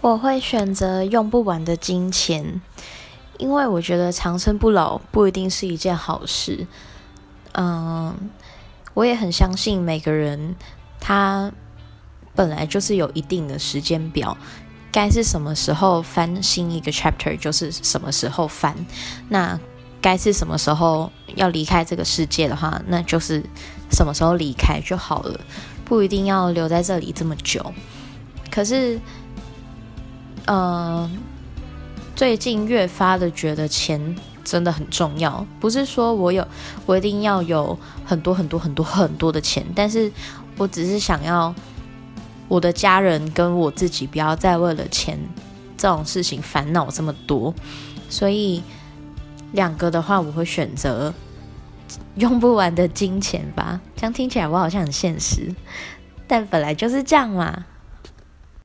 我会选择用不完的金钱，因为我觉得长生不老不一定是一件好事。嗯，我也很相信每个人他本来就是有一定的时间表，该是什么时候翻新一个 chapter 就是什么时候翻。那该是什么时候要离开这个世界的话，那就是什么时候离开就好了，不一定要留在这里这么久。可是。呃，最近越发的觉得钱真的很重要，不是说我有我一定要有很多很多很多很多的钱，但是我只是想要我的家人跟我自己不要再为了钱这种事情烦恼这么多，所以两个的话，我会选择用不完的金钱吧。这样听起来我好像很现实，但本来就是这样嘛。